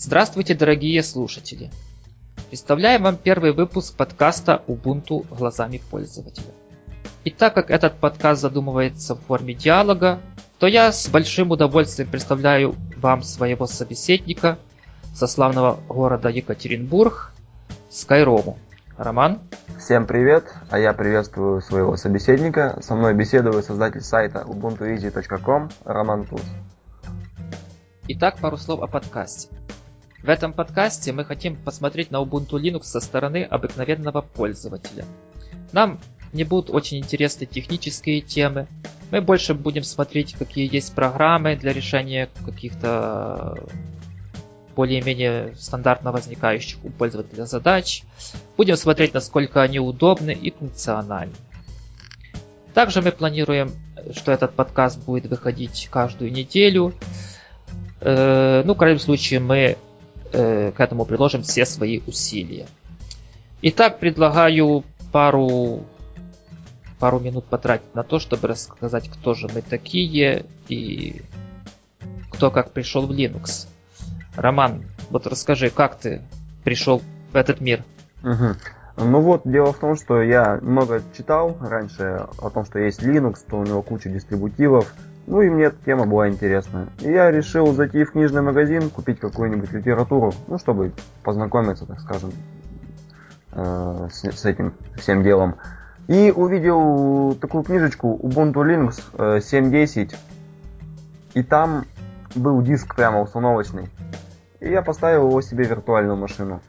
Здравствуйте, дорогие слушатели! Представляем вам первый выпуск подкаста Ubuntu глазами пользователя. И так как этот подкаст задумывается в форме диалога, то я с большим удовольствием представляю вам своего собеседника со славного города Екатеринбург, Скайрому. Роман? Всем привет, а я приветствую своего собеседника. Со мной беседует создатель сайта ubuntueasy.com Роман Туз. Итак, пару слов о подкасте. В этом подкасте мы хотим посмотреть на Ubuntu Linux со стороны обыкновенного пользователя. Нам не будут очень интересны технические темы. Мы больше будем смотреть, какие есть программы для решения каких-то более-менее стандартно возникающих у пользователя задач. Будем смотреть, насколько они удобны и функциональны. Также мы планируем, что этот подкаст будет выходить каждую неделю. Э, ну, в крайнем случае, мы э, к этому приложим все свои усилия. Итак, предлагаю пару, пару минут потратить на то, чтобы рассказать, кто же мы такие и кто как пришел в Linux. Роман, вот расскажи, как ты пришел в этот мир? Угу. Ну вот, дело в том, что я много читал раньше о том, что есть Linux, что у него куча дистрибутивов, ну и мне эта тема была интересна. И я решил зайти в книжный магазин, купить какую-нибудь литературу, ну, чтобы познакомиться, так скажем, э, с, с этим всем делом. И увидел такую книжечку Ubuntu Linux э, 7.10. И там был диск прямо установочный. И я поставил его себе в виртуальную машину.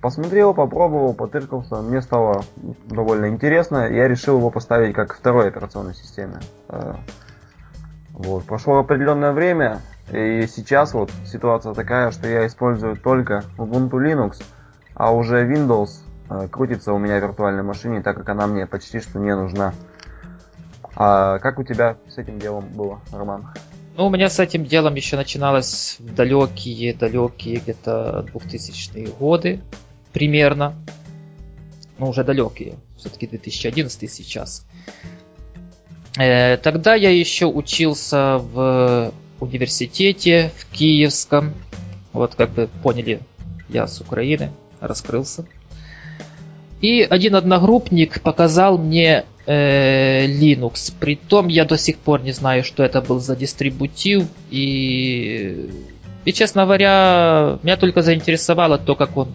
Посмотрел, попробовал, потыркался. Мне стало довольно интересно. Я решил его поставить как второй операционной системе. Вот. Прошло определенное время, и сейчас вот ситуация такая, что я использую только Ubuntu Linux, а уже Windows э, крутится у меня в виртуальной машине, так как она мне почти что не нужна. А как у тебя с этим делом было, Роман? Ну, у меня с этим делом еще начиналось в далекие-далекие где-то 2000-е годы примерно. Ну, уже далекие. Все-таки 2011 сейчас. Э, тогда я еще учился в университете в Киевском. Вот как вы поняли, я с Украины, раскрылся. И один одногруппник показал мне э, Linux. Притом я до сих пор не знаю, что это был за дистрибутив. И, и честно говоря, меня только заинтересовало то, как он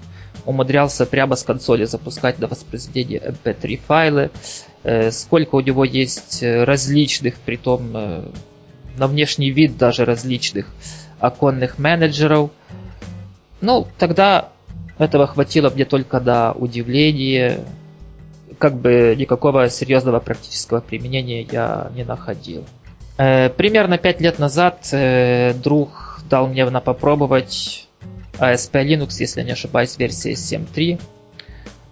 умудрялся прямо с консоли запускать до воспроизведения MP3 файлы. Э, сколько у него есть э, различных, притом э, на внешний вид даже различных оконных менеджеров. Ну, тогда этого хватило мне только до удивления. Как бы никакого серьезного практического применения я не находил. Примерно 5 лет назад друг дал мне на попробовать ASP Linux, если не ошибаюсь, версия 7.3.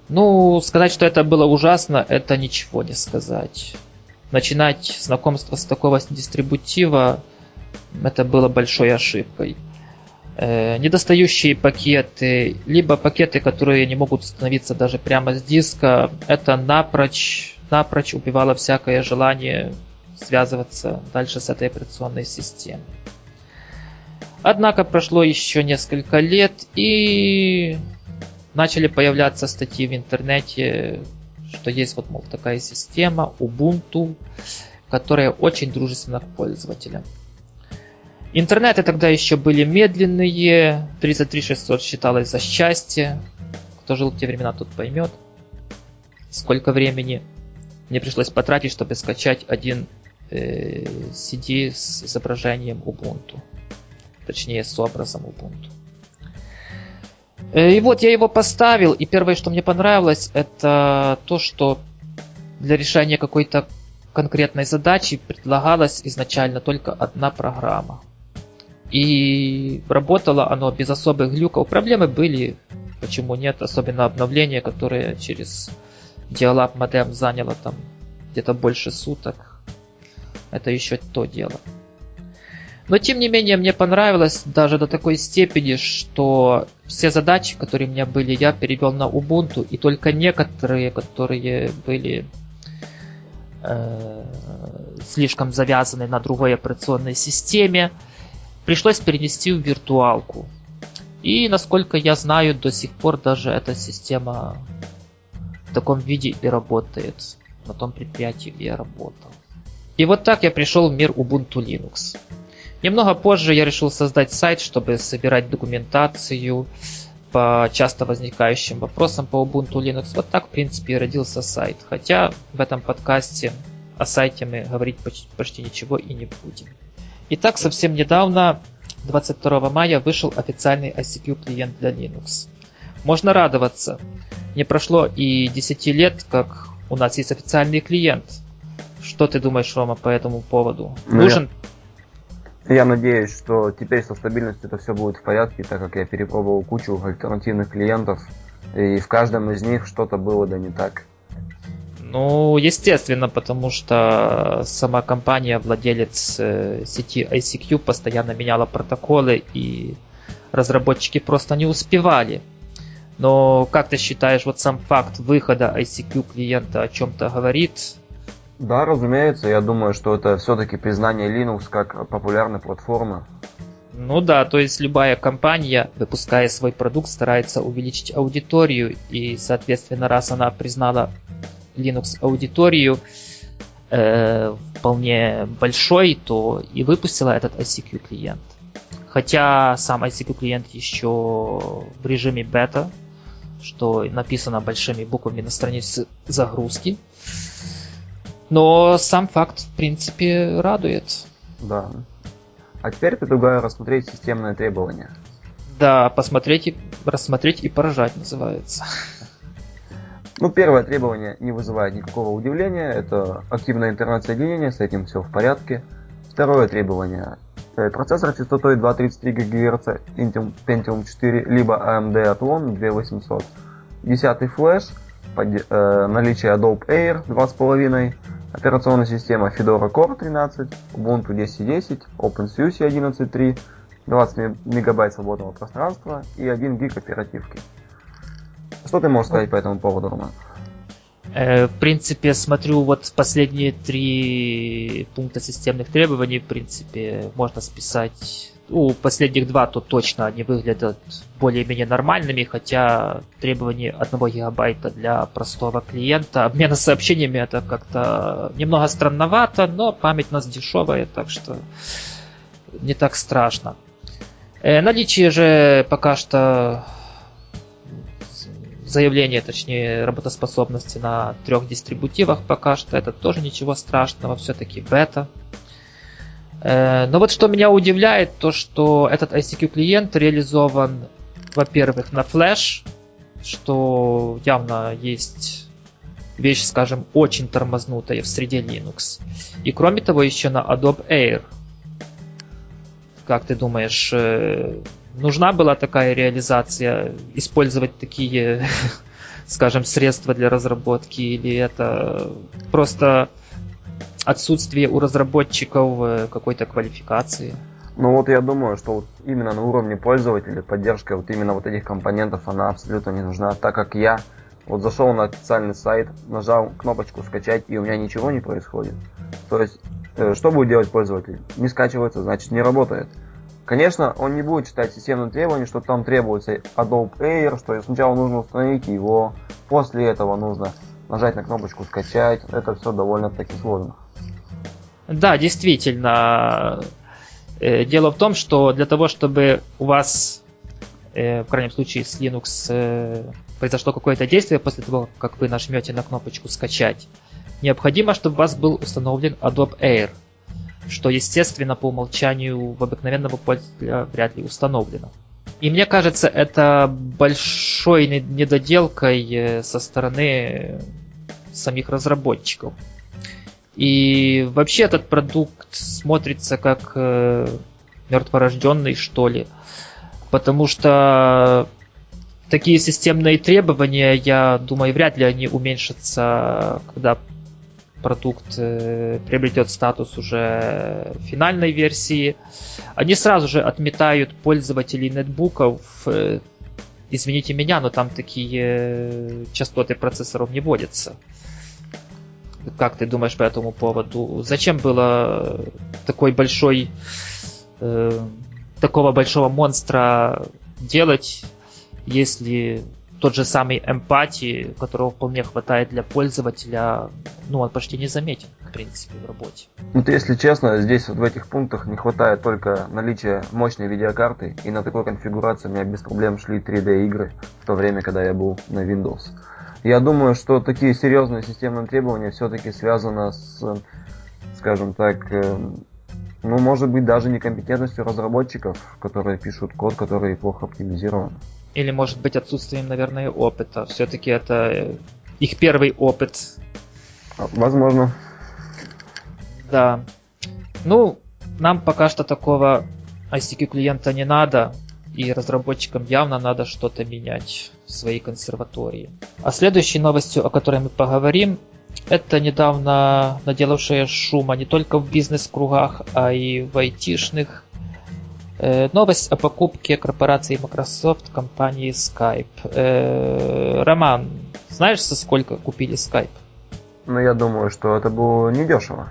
Ну, сказать, что это было ужасно, это ничего не сказать. Начинать знакомство с такого дистрибутива, это было большой ошибкой. Э, недостающие пакеты, либо пакеты, которые не могут установиться даже прямо с диска, это напрочь, напрочь убивало всякое желание связываться дальше с этой операционной системой. Однако прошло еще несколько лет, и начали появляться статьи в интернете, что есть вот, мол, такая система Ubuntu, которая очень дружественна к пользователям. Интернеты тогда еще были медленные, 33600 считалось за счастье. Кто жил в те времена, тот поймет, сколько времени мне пришлось потратить, чтобы скачать один э, CD с изображением Ubuntu. Точнее, с образом Ubuntu. Э, и вот я его поставил, и первое, что мне понравилось, это то, что для решения какой-то конкретной задачи предлагалась изначально только одна программа. И работало оно без особых глюков. Проблемы были, почему нет, особенно обновление, которое через Dialab модем заняло там где-то больше суток. Это еще то дело. Но тем не менее мне понравилось даже до такой степени, что все задачи, которые у меня были, я перевел на Ubuntu, и только некоторые, которые были э, слишком завязаны на другой операционной системе, пришлось перенести в виртуалку. И, насколько я знаю, до сих пор даже эта система в таком виде и работает на том предприятии, где я работал. И вот так я пришел в мир Ubuntu Linux. Немного позже я решил создать сайт, чтобы собирать документацию по часто возникающим вопросам по Ubuntu Linux. Вот так, в принципе, и родился сайт. Хотя в этом подкасте о сайте мы говорить почти, почти ничего и не будем. Итак, совсем недавно, 22 мая, вышел официальный ICQ клиент для Linux. Можно радоваться. Не прошло и 10 лет, как у нас есть официальный клиент. Что ты думаешь, Рома, по этому поводу? Ну, Нужен я надеюсь, что теперь со стабильностью это все будет в порядке, так как я перепробовал кучу альтернативных клиентов, и в каждом из них что-то было да не так. Ну, естественно, потому что сама компания, владелец э, сети ICQ, постоянно меняла протоколы, и разработчики просто не успевали. Но как ты считаешь, вот сам факт выхода ICQ клиента о чем-то говорит? Да, разумеется, я думаю, что это все-таки признание Linux как популярной платформы. Ну да, то есть любая компания, выпуская свой продукт, старается увеличить аудиторию, и, соответственно, раз она признала Linux аудиторию э, вполне большой, то и выпустила этот ICQ клиент. Хотя сам ICQ клиент еще в режиме бета, что написано большими буквами на странице загрузки. Но сам факт, в принципе, радует. Да. А теперь предлагаю рассмотреть системные требования. Да, посмотреть и рассмотреть и поражать называется. Ну, первое требование не вызывает никакого удивления. Это активное интернет-соединение, с этим все в порядке. Второе требование. Э, процессор частотой 233 ГГц Pentium 4, либо AMD Athlon 2800. Десятый флеш, под, э, наличие Adobe Air 2.5, Операционная система Fedora Core 13, Ubuntu 10.10, OpenSUSE 11.3, 20 мегабайт свободного пространства и 1 гиг оперативки. Что ты можешь сказать по этому поводу, Роман? Э, в принципе, смотрю вот последние три пункта системных требований, в принципе, можно списать ну, последних два то точно они выглядят более-менее нормальными, хотя требование 1 гигабайта для простого клиента, обмена сообщениями это как-то немного странновато, но память у нас дешевая, так что не так страшно. Э, наличие же пока что заявление, точнее, работоспособности на трех дистрибутивах пока что, это тоже ничего страшного, все-таки бета. Э, но вот что меня удивляет, то что этот ICQ клиент реализован, во-первых, на Flash, что явно есть вещь, скажем, очень тормознутая в среде Linux. И кроме того, еще на Adobe Air. Как ты думаешь, э, нужна была такая реализация, использовать такие, скажем, средства для разработки, или это просто отсутствие у разработчиков э, какой-то квалификации. Ну вот я думаю, что вот именно на уровне пользователя поддержка вот именно вот этих компонентов она абсолютно не нужна, так как я вот зашел на официальный сайт, нажал кнопочку скачать и у меня ничего не происходит. То есть э, что будет делать пользователь? Не скачивается, значит не работает. Конечно, он не будет читать системные требования, что там требуется Adobe Air, что сначала нужно установить его, после этого нужно нажать на кнопочку скачать. Это все довольно-таки сложно. Да, действительно. Э, дело в том, что для того, чтобы у вас, э, в крайнем случае с Linux, э, произошло какое-то действие после того, как вы нажмете на кнопочку «Скачать», необходимо, чтобы у вас был установлен Adobe Air, что, естественно, по умолчанию в обыкновенного пользователя вряд ли установлено. И мне кажется, это большой недоделкой со стороны самих разработчиков. И вообще этот продукт смотрится как э, мертворожденный, что ли. Потому что такие системные требования, я думаю, вряд ли они уменьшатся, когда продукт э, приобретет статус уже финальной версии. Они сразу же отметают пользователей нетбуков. Э, извините меня, но там такие э, частоты процессоров не вводятся. Как ты думаешь по этому поводу? Зачем было такой большой, э, такого большого монстра делать, если тот же самый эмпатии, которого вполне хватает для пользователя, ну, он почти не заметен, в принципе, в работе. Ну, если честно, здесь вот в этих пунктах не хватает только наличия мощной видеокарты, и на такой конфигурации у меня без проблем шли 3D игры в то время, когда я был на Windows. Я думаю, что такие серьезные системные требования все-таки связаны с, скажем так, э, ну, может быть, даже некомпетентностью разработчиков, которые пишут код, который плохо оптимизирован. Или, может быть, отсутствием, наверное, опыта. Все-таки это э, их первый опыт. Возможно. Да. Ну, нам пока что такого ICQ клиента не надо, и разработчикам явно надо что-то менять в своей консерватории. А следующей новостью, о которой мы поговорим, это недавно наделавшая шума не только в бизнес-кругах, а и в айтишных Э, новость о покупке корпорации Microsoft компании Skype. Э, Роман, знаешь, за сколько купили Skype? Ну, я думаю, что это было недешево.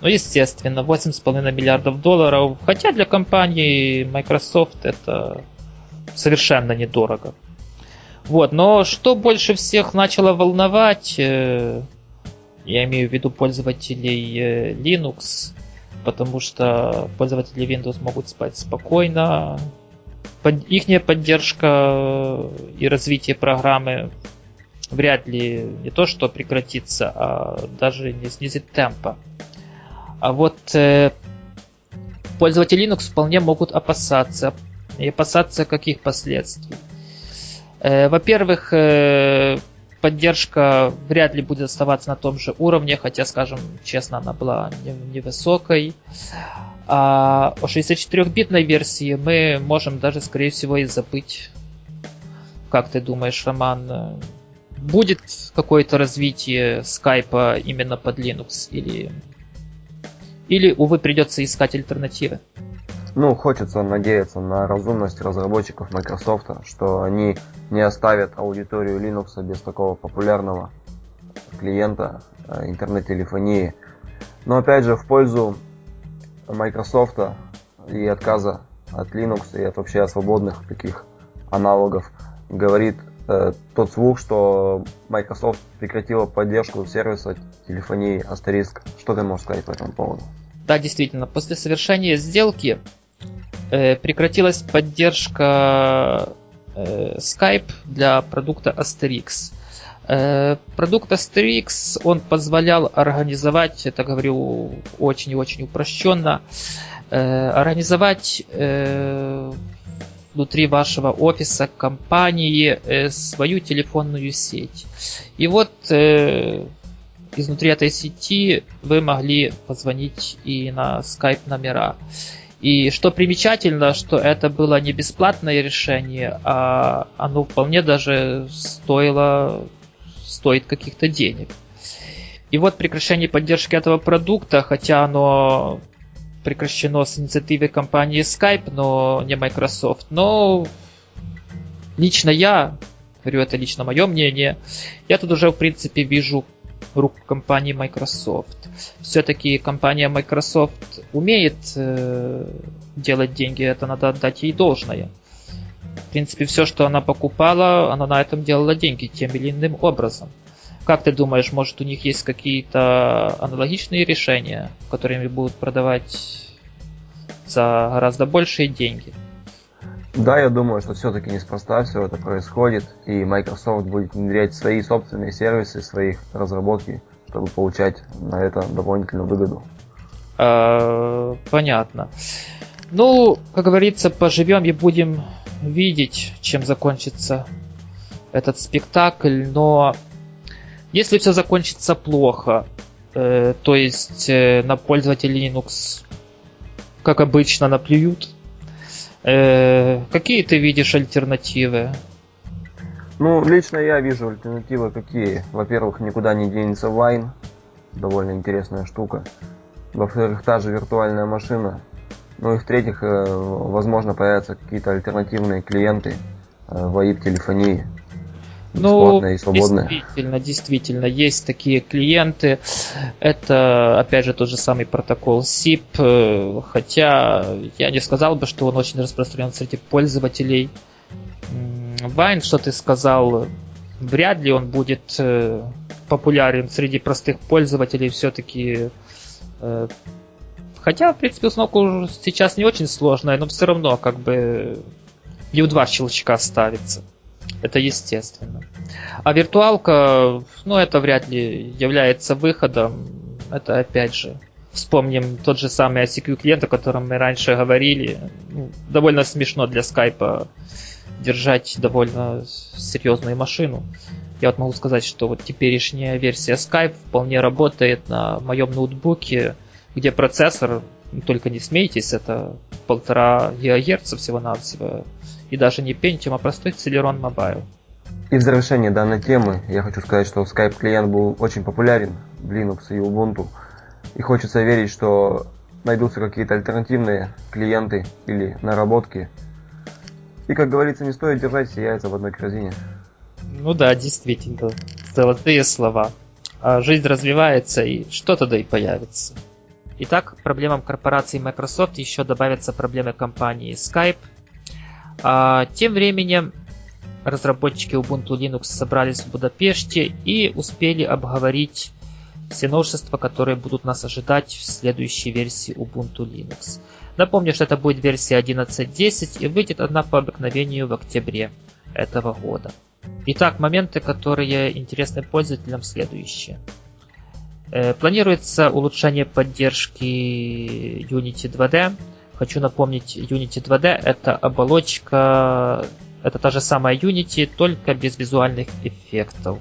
Ну, естественно, 8,5 миллиардов долларов. Хотя для компании Microsoft это совершенно недорого. Вот, но что больше всех начало волновать, э, я имею в виду пользователей Linux, потому что пользователи Windows могут спать спокойно. Под, их поддержка и развитие программы вряд ли не то что прекратится, а даже не снизит темпа. А вот э, пользователи Linux вполне могут опасаться. И опасаться каких последствий? Э, во-первых, э, поддержка вряд ли будет оставаться на том же уровне, хотя, скажем честно, она была невысокой. А о 64-битной версии мы можем даже, скорее всего, и забыть. Как ты думаешь, Роман, будет какое-то развитие скайпа именно под Linux или, или увы, придется искать альтернативы? Ну, хочется надеяться на разумность разработчиков Microsoft, что они не оставят аудиторию Linux без такого популярного клиента э, интернет-телефонии. Но опять же, в пользу Microsoft и отказа от Linux и от вообще свободных таких аналогов говорит э, тот слух, что Microsoft прекратила поддержку сервиса телефонии Asterisk. Что ты можешь сказать по этому поводу? Да, действительно, после совершения сделки э, прекратилась поддержка э, Skype для продукта Asterix. Э, продукт Asterix, он позволял организовать, это говорю очень и очень упрощенно, э, организовать э, внутри вашего офиса компании э, свою телефонную сеть. И вот э, изнутри этой сети вы могли позвонить и на Skype номера. И что примечательно, что это было не бесплатное решение, а оно вполне даже стоило, стоит каких-то денег. И вот прекращение поддержки этого продукта, хотя оно прекращено с инициативы компании Skype, но не Microsoft, но лично я, говорю, это лично мое мнение, я тут уже в принципе вижу рук компании Microsoft. Все-таки компания Microsoft умеет э, делать деньги, это надо отдать ей должное. В принципе, все, что она покупала, она на этом делала деньги тем или иным образом. Как ты думаешь, может у них есть какие-то аналогичные решения, которыми будут продавать за гораздо большие деньги? Да, я думаю, что все-таки неспроста все это происходит, и Microsoft будет внедрять свои собственные сервисы, своих разработки, чтобы получать на это дополнительную выгоду. А, понятно. Ну, как говорится, поживем и будем видеть, чем закончится этот спектакль, но если все закончится плохо, э, то есть э, на пользователей Linux, как обычно, наплюют, Э, какие ты видишь альтернативы? Ну, лично я вижу альтернативы какие. Во-первых, никуда не денется Wine. Довольно интересная штука. Во-вторых, та же виртуальная машина. Ну и в-третьих, э, возможно, появятся какие-то альтернативные клиенты э, в AIP телефонии. Ну, и свободное. Действительно, действительно, есть такие клиенты. Это, опять же, тот же самый протокол SIP, э, хотя я не сказал бы, что он очень распространен среди пользователей. Вайн, что ты сказал, вряд ли он будет э, популярен среди простых пользователей все-таки. Э, хотя, в принципе, установка сейчас не очень сложная, но все равно как бы не в два щелчка ставится. Это естественно. А виртуалка, ну, это вряд ли является выходом. Это опять же Вспомним тот же самый ICQ клиент, о котором мы раньше говорили. Ну, довольно смешно для скайпа держать довольно серьезную машину. Я вот могу сказать, что вот теперешняя версия Skype вполне работает на моем ноутбуке, где процессор, только не смейтесь, это полтора ГГц всего-навсего, и даже не Pentium, а простой Celeron Mobile. И в завершение данной темы я хочу сказать, что Skype клиент был очень популярен в Linux и Ubuntu, и хочется верить, что найдутся какие-то альтернативные клиенты или наработки, и, как говорится, не стоит держать все яйца в одной корзине. Ну да, действительно. Золотые слова. А жизнь развивается, и что-то да и появится. Итак, к проблемам корпорации Microsoft еще добавятся проблемы компании Skype. А, тем временем разработчики Ubuntu Linux собрались в Будапеште и успели обговорить все новшества, которые будут нас ожидать в следующей версии Ubuntu Linux. Напомню, что это будет версия 11.10 и выйдет одна по обыкновению в октябре этого года. Итак, моменты, которые интересны пользователям, следующие. Э, планируется улучшение поддержки Unity 2D. Хочу напомнить, Unity 2D это оболочка, это та же самая Unity, только без визуальных эффектов.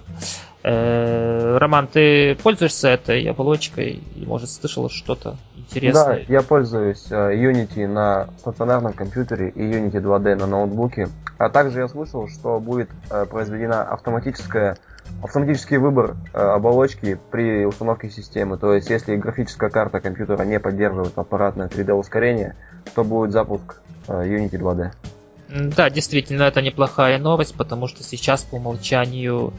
Э, Роман, ты пользуешься этой оболочкой может, слышал что-то интересное? Да, я пользуюсь э, Unity на стационарном компьютере и Unity 2D на ноутбуке. А также я слышал, что будет произведена автоматическая автоматический выбор оболочки при установке системы. То есть, если графическая карта компьютера не поддерживает аппаратное 3D ускорение, то будет запуск Unity 2D. Да, действительно, это неплохая новость, потому что сейчас по умолчанию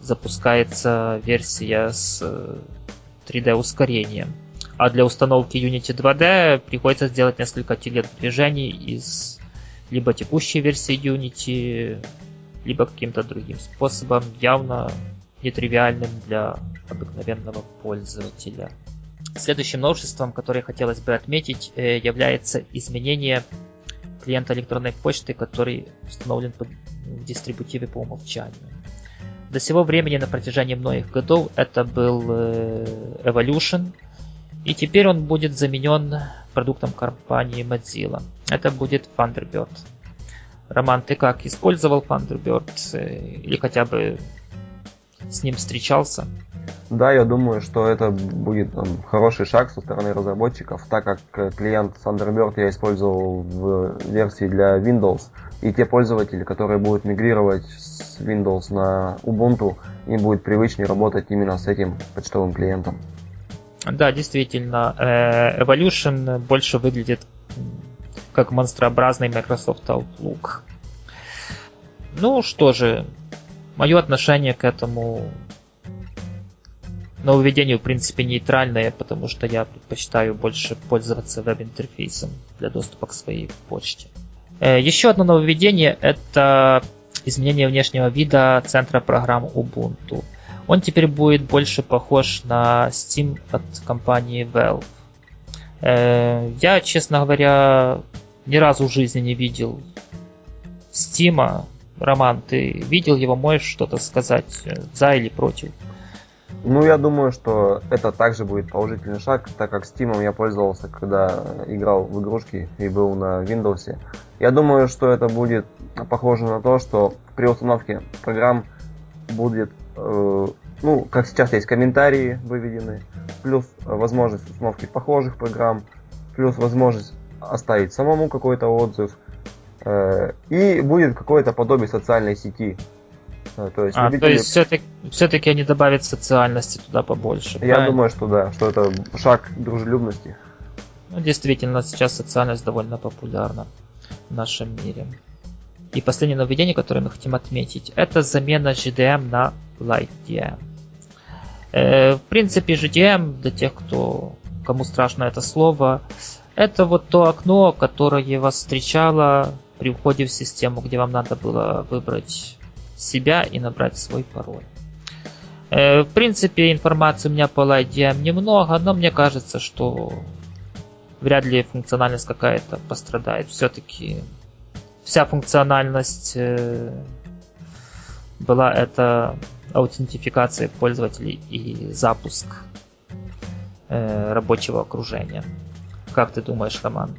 запускается версия с 3D э. А для установки Unity 2D приходится сделать несколько телодвижений из либо текущей версии Unity, либо каким-то другим способом, явно нетривиальным для обыкновенного пользователя. Следующим новшеством, которое хотелось бы отметить, э, является изменение клиента электронной почты, который установлен в дистрибутиве по умолчанию. До сего времени на протяжении многих годов это был э, Evolution, и теперь он будет заменен продуктом компании Mozilla. Это будет Thunderbird. Роман, ты как, использовал Thunderbird э, или хотя бы с ним встречался? Да, я думаю, что это будет там, хороший шаг со стороны разработчиков, так как э, клиент Thunderbird я использовал в версии для Windows, и те пользователи, которые будут мигрировать с Windows на Ubuntu, им будет привычнее работать именно с этим почтовым клиентом. Да, действительно, э, Evolution больше выглядит как монстрообразный Microsoft Outlook. Ну что же, мое отношение к этому нововведению, в принципе, нейтральное, потому что я предпочитаю больше пользоваться веб-интерфейсом для доступа к своей почте. Э, еще одно нововведение – это изменение внешнего вида центра программ Ubuntu. Он теперь будет больше похож на Steam от компании Valve. Э, я, честно говоря, ни разу в жизни не видел Steam. Роман, ты видел его? Можешь что-то сказать э, за или против? Ну, я думаю, что это также будет положительный шаг, так как Steam я пользовался, когда играл в игрушки и был на Windows. Я думаю, что это будет похоже на то, что при установке программ будет, э, ну, как сейчас есть комментарии выведены, плюс возможность установки похожих программ, плюс возможность оставить самому какой-то отзыв, э, и будет какое-то подобие социальной сети, а, то есть, а, любители... то есть все-таки, все-таки они добавят социальности туда побольше. Я правильно? думаю, что да, что это шаг дружелюбности. Ну, действительно, сейчас социальность довольно популярна в нашем мире. И последнее нововведение, которое мы хотим отметить, это замена GDM на LightDM. Э, в принципе, GDM, для тех, кто, кому страшно это слово, это вот то окно, которое вас встречало при входе в систему, где вам надо было выбрать себя и набрать свой пароль. Э, в принципе, информации у меня по LightDM немного, но мне кажется, что вряд ли функциональность какая-то пострадает. Все-таки вся функциональность э, была это аутентификация пользователей и запуск э, рабочего окружения. Как ты думаешь, Роман?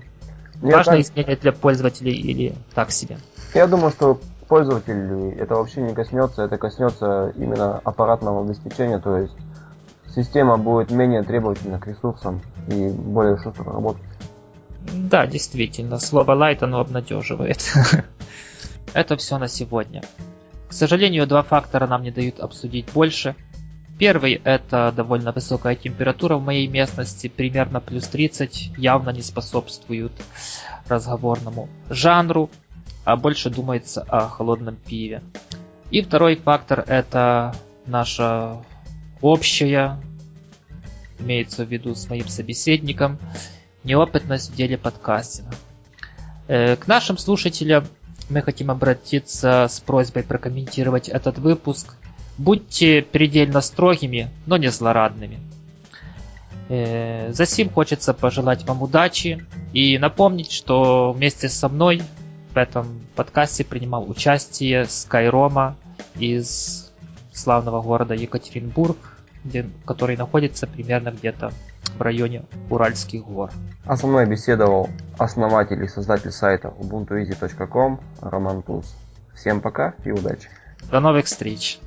Я Важное так... изменение для пользователей или так себе? Я думаю, что пользователей это вообще не коснется, это коснется именно аппаратного обеспечения, то есть система будет менее требовательна к ресурсам и более шустро работать. Да, действительно, слово light оно обнадеживает. Это все на сегодня. Сожалению, два фактора нам не дают обсудить больше. Первый – это довольно высокая температура в моей местности, примерно плюс 30, явно не способствуют разговорному жанру, а больше думается о холодном пиве. И второй фактор – это наша общая, имеется в виду с моим собеседником, неопытность в деле подкастинга. Э, к нашим слушателям мы хотим обратиться с просьбой прокомментировать этот выпуск. Будьте предельно строгими, но не злорадными. Э, за сим хочется пожелать вам удачи и напомнить, что вместе со мной в этом подкасте принимал участие Скайрома из славного города Екатеринбург, где, который находится примерно где-то в районе Уральских гор. А со мной беседовал основатель и создатель сайта ubuntueasy.com Роман Туз. Всем пока и удачи. До новых встреч.